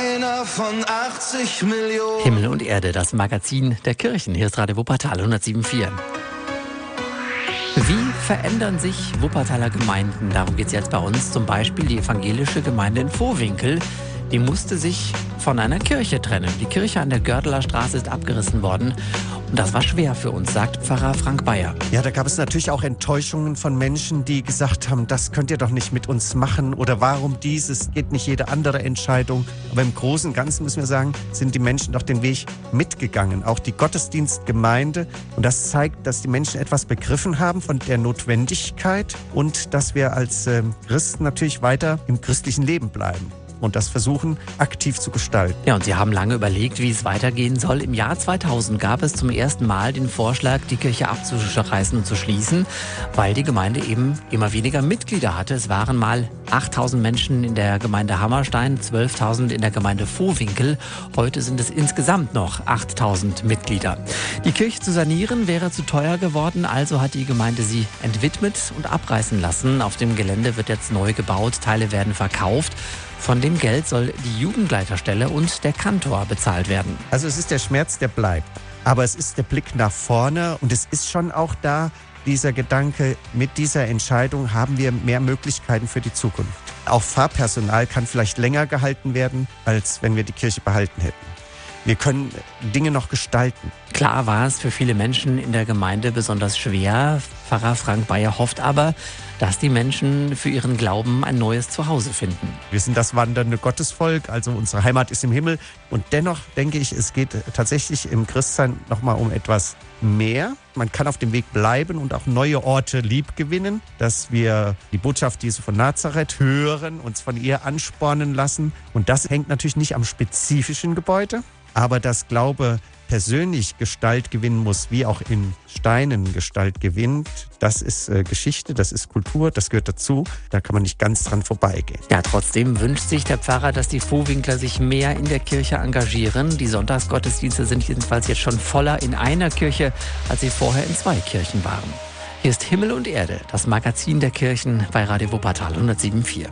Pfarrer von 80 Millionen. Himmel und Erde, das Magazin der Kirchen. Hier ist Radio Wuppertal 107.4. Wie verändern sich Wuppertaler Gemeinden? Darum geht es jetzt bei uns. Zum Beispiel die evangelische Gemeinde in Vohwinkel. Die musste sich von einer Kirche trennen. Die Kirche an der Gördeler Straße ist abgerissen worden. Und das war schwer für uns, sagt Pfarrer Frank Bayer. Ja, da gab es natürlich auch Enttäuschungen von Menschen, die gesagt haben, das könnt ihr doch nicht mit uns machen oder warum dieses, geht nicht jede andere Entscheidung. Aber im Großen und Ganzen müssen wir sagen, sind die Menschen doch den Weg mitgegangen. Auch die Gottesdienstgemeinde. Und das zeigt, dass die Menschen etwas begriffen haben von der Notwendigkeit und dass wir als äh, Christen natürlich weiter im christlichen Leben bleiben und das versuchen aktiv zu gestalten. Ja, und Sie haben lange überlegt, wie es weitergehen soll. Im Jahr 2000 gab es zum ersten Mal den Vorschlag, die Kirche abzureißen und zu schließen, weil die Gemeinde eben immer weniger Mitglieder hatte. Es waren mal 8000 Menschen in der Gemeinde Hammerstein, 12.000 in der Gemeinde Vohwinkel. Heute sind es insgesamt noch 8000 Mitglieder. Die Kirche zu sanieren wäre zu teuer geworden, also hat die Gemeinde sie entwidmet und abreißen lassen. Auf dem Gelände wird jetzt neu gebaut, Teile werden verkauft. Von dem Geld soll die Jugendleiterstelle und der Kantor bezahlt werden. Also es ist der Schmerz, der bleibt. Aber es ist der Blick nach vorne und es ist schon auch da dieser Gedanke, mit dieser Entscheidung haben wir mehr Möglichkeiten für die Zukunft. Auch Fahrpersonal kann vielleicht länger gehalten werden, als wenn wir die Kirche behalten hätten. Wir können Dinge noch gestalten. Klar war es für viele Menschen in der Gemeinde besonders schwer. Pfarrer Frank Bayer hofft aber, dass die Menschen für ihren Glauben ein neues Zuhause finden. Wir sind das wandernde Gottesvolk, also unsere Heimat ist im Himmel. Und dennoch denke ich, es geht tatsächlich im Christsein nochmal um etwas mehr. Man kann auf dem Weg bleiben und auch neue Orte liebgewinnen, dass wir die Botschaft Jesu von Nazareth hören, uns von ihr anspornen lassen. Und das hängt natürlich nicht am spezifischen Gebäude, aber dass Glaube persönlich Gestalt gewinnen muss, wie auch in Steinen Gestalt gewinnt, das ist äh, Geschichte, das ist Kultur, das gehört dazu. Da kann man nicht ganz dran vorbeigehen. Ja, trotzdem wünscht sich der Pfarrer, dass die Vohwinkler sich mehr in der Kirche engagieren. Die Sonntagsgottesdienste sind jedenfalls jetzt schon voller in einer Kirche, als sie vorher in zwei Kirchen waren. Hier ist Himmel und Erde, das Magazin der Kirchen bei Radio Wuppertal 107.4.